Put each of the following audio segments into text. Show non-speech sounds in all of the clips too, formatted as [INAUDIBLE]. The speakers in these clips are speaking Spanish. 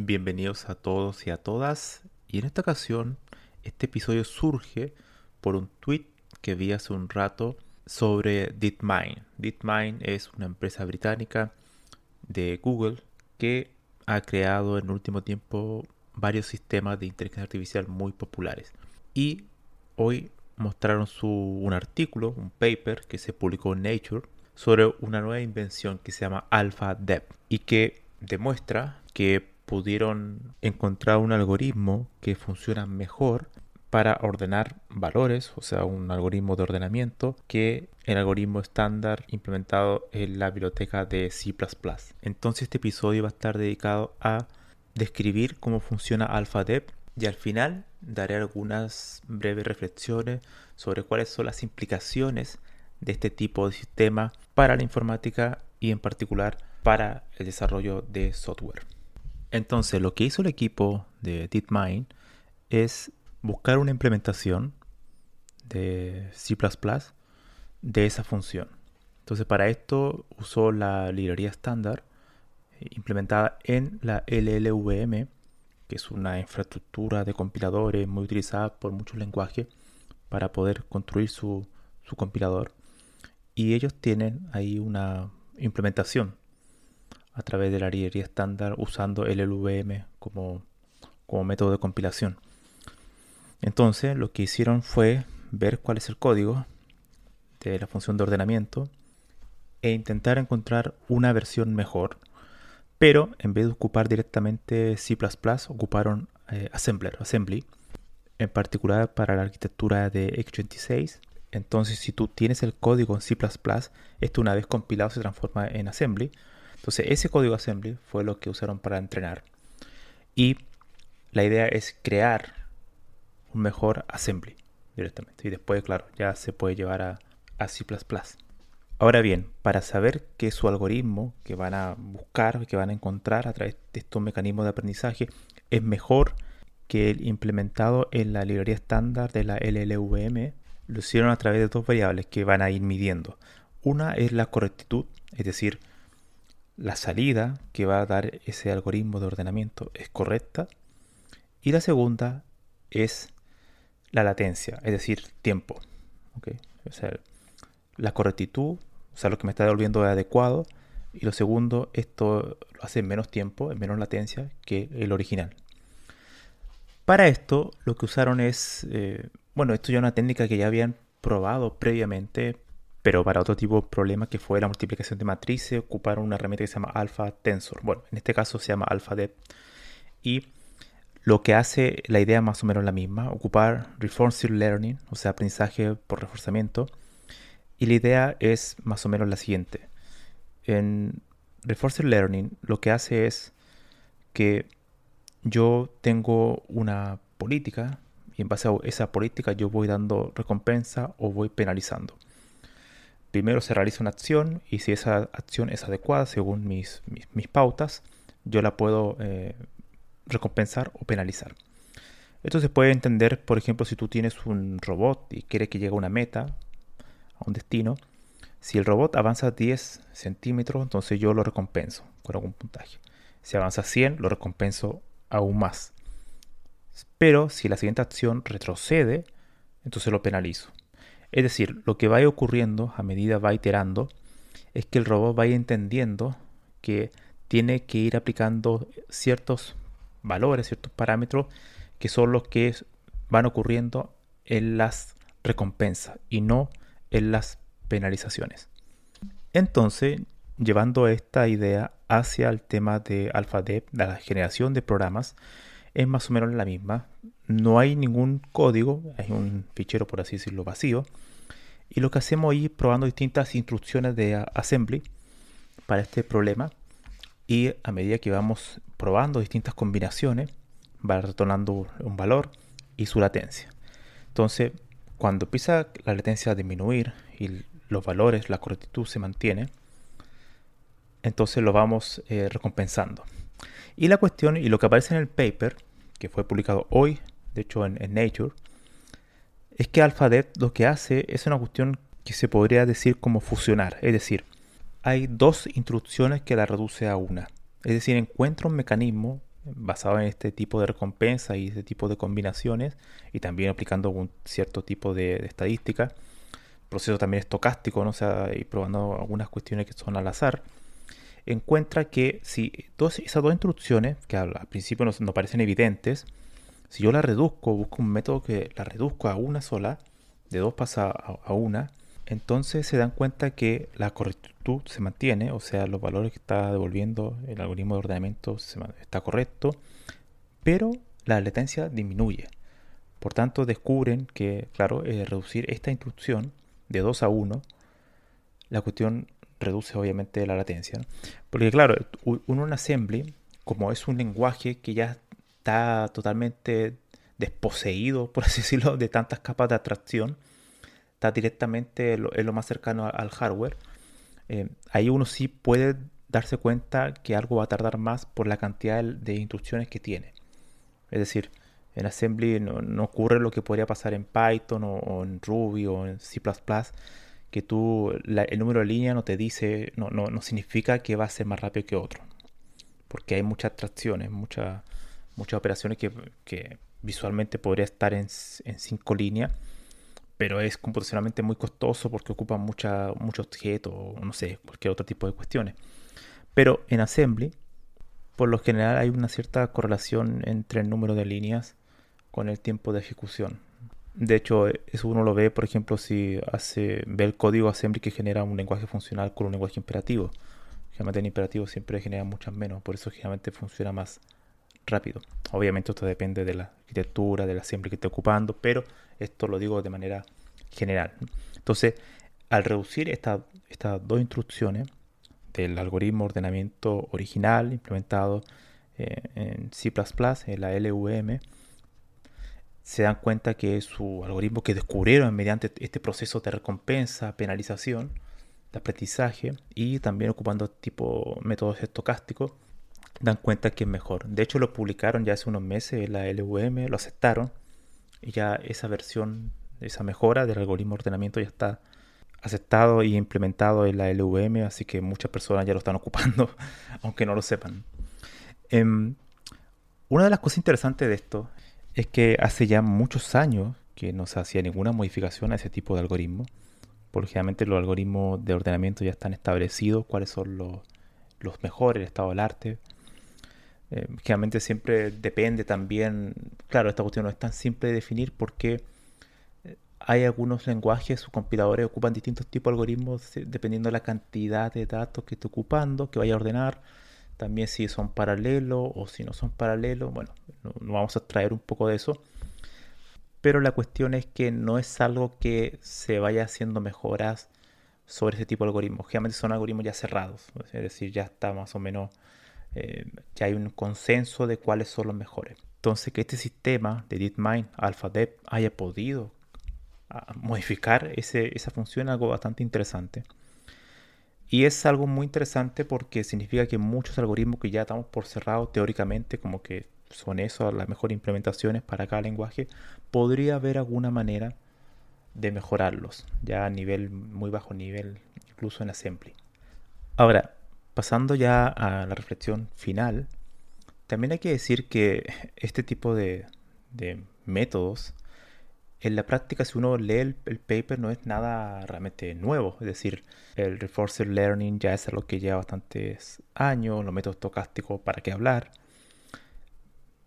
Bienvenidos a todos y a todas. Y en esta ocasión, este episodio surge por un tweet que vi hace un rato sobre DeepMind. DeepMind es una empresa británica de Google que ha creado en último tiempo varios sistemas de inteligencia artificial muy populares. Y hoy mostraron su, un artículo, un paper que se publicó en Nature sobre una nueva invención que se llama AlphaDep y que demuestra que pudieron encontrar un algoritmo que funciona mejor para ordenar valores, o sea, un algoritmo de ordenamiento que el algoritmo estándar implementado en la biblioteca de C++. Entonces este episodio va a estar dedicado a describir cómo funciona AlphaDep y al final daré algunas breves reflexiones sobre cuáles son las implicaciones de este tipo de sistema para la informática y en particular para el desarrollo de software. Entonces, lo que hizo el equipo de DeepMind es buscar una implementación de C++ de esa función. Entonces, para esto usó la librería estándar eh, implementada en la LLVM, que es una infraestructura de compiladores muy utilizada por muchos lenguajes para poder construir su, su compilador. Y ellos tienen ahí una implementación a través de la librería estándar usando LLVM como, como método de compilación. Entonces lo que hicieron fue ver cuál es el código de la función de ordenamiento e intentar encontrar una versión mejor. Pero en vez de ocupar directamente C++, ocuparon eh, Assembler, Assembly, en particular para la arquitectura de x86. Entonces, si tú tienes el código en C++, esto una vez compilado se transforma en Assembly. Entonces ese código assembly fue lo que usaron para entrenar. Y la idea es crear un mejor assembly directamente. Y después, claro, ya se puede llevar a, a C++. Ahora bien, para saber qué es su algoritmo que van a buscar, que van a encontrar a través de estos mecanismos de aprendizaje, es mejor que el implementado en la librería estándar de la LLVM. Lo hicieron a través de dos variables que van a ir midiendo. Una es la correctitud, es decir, la salida que va a dar ese algoritmo de ordenamiento es correcta. Y la segunda es la latencia, es decir, tiempo. O sea, la correctitud, o sea, lo que me está devolviendo es adecuado. Y lo segundo, esto lo hace en menos tiempo, en menos latencia que el original. Para esto, lo que usaron es, eh, bueno, esto ya es una técnica que ya habían probado previamente pero para otro tipo de problema que fue la multiplicación de matrices, ocuparon una herramienta que se llama Alpha Tensor. Bueno, en este caso se llama AlphaDep. Y lo que hace la idea más o menos la misma, ocupar Reinforcement Learning, o sea, aprendizaje por reforzamiento. Y la idea es más o menos la siguiente. En Reinforcement Learning lo que hace es que yo tengo una política y en base a esa política yo voy dando recompensa o voy penalizando primero se realiza una acción y si esa acción es adecuada según mis, mis, pautas, yo la puedo eh, recompensar o penalizar. Esto se puede entender, por ejemplo, si tú tienes un robot y quiere que llegue a una meta, a un destino, si el robot avanza 10 centímetros, entonces yo lo recompenso con algún puntaje. Si avanza 100, lo recompenso aún más. Pero si la siguiente acción retrocede, entonces lo penalizo. Es decir, lo que vaya ocurriendo a medida va iterando es que el robot vaya entendiendo que tiene que ir aplicando ciertos valores, ciertos parámetros que son los que van ocurriendo en las recompensas y no en las penalizaciones. Entonces, llevando esta idea hacia el tema de AlphaDev, de la generación de programas, es más o menos la misma. No hay ningún código, hay un fichero por así decirlo vacío. Y lo que hacemos es probando distintas instrucciones de assembly para este problema. Y a medida que vamos probando distintas combinaciones, va retornando un valor y su latencia. Entonces, cuando empieza la latencia a disminuir y los valores, la correctitud se mantiene, entonces lo vamos eh, recompensando. Y la cuestión, y lo que aparece en el paper, que fue publicado hoy, de hecho en, Nature, es que AlphaDev lo que hace es una cuestión que se podría decir como fusionar. Es decir, hay dos instrucciones que la reduce a una. Es decir, encuentra un mecanismo basado en este tipo de recompensa y este tipo de combinaciones y también aplicando un cierto tipo de, estadística. proceso también estocástico, ¿no? sea, y probando algunas cuestiones que son al azar encuentra que si esas dos instrucciones, que al, principio no, parecen evidentes, si yo la reduzco, busco un método que la reduzco a una sola, de dos pasa a, una, entonces se dan cuenta que la correctitud se mantiene, o sea, los valores que está devolviendo el algoritmo de ordenamiento está correcto, pero la latencia disminuye. Por tanto, descubren que, claro, eh, reducir esta instrucción de 2 a 1, la cuestión reduce obviamente la latencia. Porque claro, en Assembly, como es un lenguaje que ya está totalmente desposeído, por así [LAUGHS] decirlo, de tantas capas de atracción, está directamente en lo, más cercano al hardware, eh, ahí uno sí puede darse cuenta que algo va a tardar más por la cantidad de instrucciones que tiene. Es decir, en Assembly no, ocurre lo que podría pasar en Python o en Ruby o en C++, que tú, el número de línea no te dice, no, no, no, significa que va a ser más rápido que otro. Porque hay muchas atracciones, muchas, muchas operaciones que, que visualmente podría estar en, en cinco líneas, pero es computacionalmente muy costoso porque ocupa mucha, mucho objeto no sé, cualquier otro tipo de cuestiones. Pero en Assembly, por lo general hay una cierta correlación entre el número de líneas con el tiempo de ejecución. De hecho, eso uno lo ve, por ejemplo, si hace, ve el código assembly que genera un lenguaje funcional con un lenguaje imperativo. Generalmente en imperativo siempre genera muchas menos, por eso generalmente funciona más rápido. Obviamente esto depende de la arquitectura, del assembly que esté ocupando, pero esto lo digo de manera general. Entonces, al reducir estas dos instrucciones del algoritmo de ordenamiento original implementado eh, en C++, en la LVM, se dan cuenta que su algoritmo que descubrieron mediante este proceso de recompensa, penalización, de aprendizaje y también ocupando tipo métodos estocásticos, dan cuenta que es mejor. De hecho lo publicaron ya hace unos meses en la LVM, lo aceptaron y ya esa versión, esa mejora del algoritmo de ordenamiento ya está aceptado y implementado en la LVM, así que muchas personas ya lo están [LAUGHS] ocupando, aunque no lo sepan. Em, una de las cosas interesantes de esto es que hace ya muchos años que no se hacía ninguna modificación a ese tipo de algoritmo, porque generalmente los algoritmos de ordenamiento ya están establecidos, cuáles son los, mejores, el estado del arte. Eh, generalmente siempre depende también, claro, esta cuestión no es tan simple de definir porque eh, hay algunos lenguajes o compiladores ocupan distintos tipos de algoritmos dependiendo de la cantidad de datos que esté ocupando, que vaya a ordenar también si son paralelos o si no son paralelos, bueno, nos vamos a traer un poco de eso. Pero la cuestión es que no es algo que se vaya haciendo mejoras sobre ese tipo de algoritmos. Generalmente son algoritmos ya cerrados, es decir, ya está más o menos, eh, ya hay un consenso de cuáles son los mejores. Entonces, que este sistema de DeepMind AlphaDev haya podido ah, modificar ese, esa función es algo bastante interesante. Y es algo muy interesante porque significa que muchos algoritmos que ya estamos por cerrado teóricamente, como que son eso las mejores implementaciones para cada lenguaje, podría haber alguna manera de mejorarlos, ya a nivel muy bajo nivel, incluso en assembly. Ahora, pasando ya a la reflexión final, también hay que decir que [LAUGHS] este tipo de, de métodos en la práctica, si uno lee el, paper, no es nada realmente nuevo. Es decir, el Reinforced Learning ya es algo que lleva bastantes años, los métodos estocásticos, ¿para qué hablar?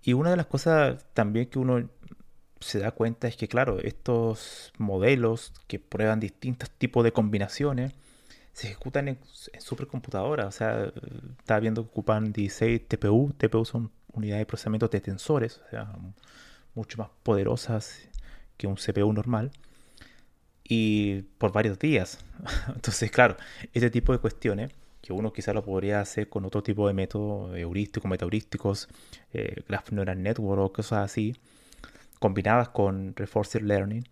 Y una de las cosas también que uno se da cuenta es que, claro, estos modelos que prueban distintos tipos de combinaciones se ejecutan en, supercomputadoras. O sea, estaba viendo que ocupan 16 TPU. TPU son unidades de procesamiento de tensores, o sea, mucho más poderosas que un CPU normal. Y por varios días. [LAUGHS] Entonces, claro, este tipo de cuestiones que uno quizá lo podría hacer con otro tipo de métodos heurísticos, metaheurísticos, eh, Graph Neural Network o cosas así, combinadas con Reinforcement Learning.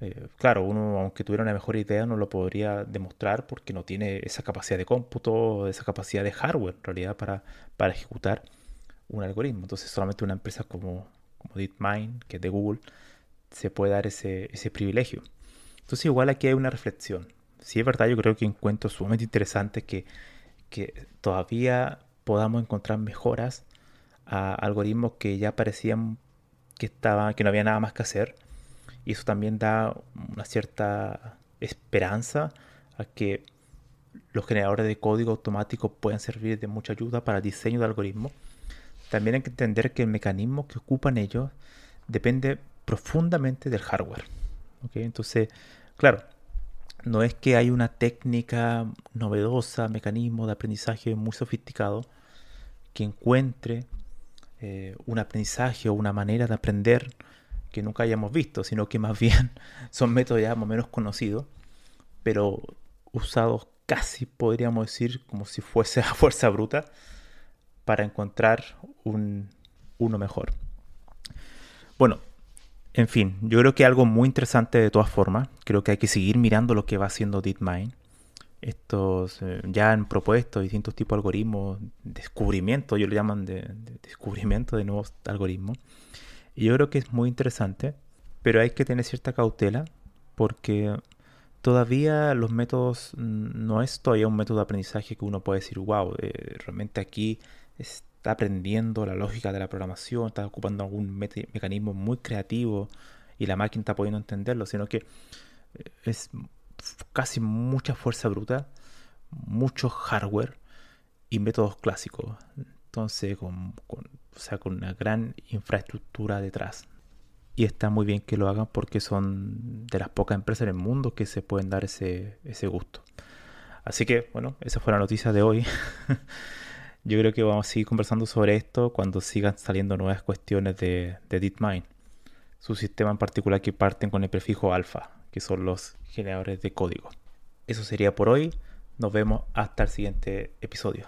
Eh, claro, uno, aunque tuviera una mejor idea, no lo podría demostrar porque no tiene esa capacidad de cómputo, esa capacidad de hardware en realidad para, para ejecutar un algoritmo. Entonces, solamente una empresa como, como DeepMind, que es de Google, se puede dar ese, ese privilegio. Entonces, igual aquí hay una reflexión. Si es verdad, yo creo que encuentro sumamente interesante que que todavía podamos encontrar mejoras a algoritmos que ya parecían que, estaba, que no había nada más que hacer. Y eso también da una cierta esperanza a que los generadores de código automático puedan servir de mucha ayuda para el diseño de algoritmos. También hay que entender que el mecanismo que ocupan ellos depende profundamente del hardware. Entonces, claro, no es que hay una técnica novedosa, mecanismo de aprendizaje muy sofisticado que encuentre eh, un aprendizaje o una manera de aprender que nunca hayamos visto, sino que más [LAUGHS] bien son métodos ya menos conocidos, pero usados casi podríamos decir como si fuese a fuerza bruta para encontrar un, uno mejor. Bueno, en fin, yo creo que algo muy interesante de todas formas. Creo que hay que seguir mirando lo que va haciendo DeepMind. Estos eh, ya han propuesto distintos tipos de algoritmos, descubrimiento, ellos lo llaman de, descubrimiento de nuevos algoritmos. Y yo creo que es muy interesante, pero hay que tener cierta cautela porque todavía los métodos mm, no es todavía un método de aprendizaje que uno puede decir, wow, eh, realmente aquí es está aprendiendo la lógica de la programación, está ocupando algún mecanismo muy creativo y la máquina está pudiendo entenderlo, sino que eh, es casi mucha fuerza bruta, mucho hardware y métodos clásicos. Entonces, con, o sea, con una gran infraestructura detrás. Y está muy bien que lo hagan porque son de las pocas empresas en el mundo que se pueden dar ese, ese gusto. Así que, bueno, esa fue la noticia de hoy. [LAUGHS] Yo creo que vamos a seguir conversando sobre esto cuando sigan saliendo nuevas cuestiones de, de DeepMind. Su sistema en particular que parten con el prefijo alfa, que son los generadores de código. Eso sería por hoy. Nos vemos hasta el siguiente episodio.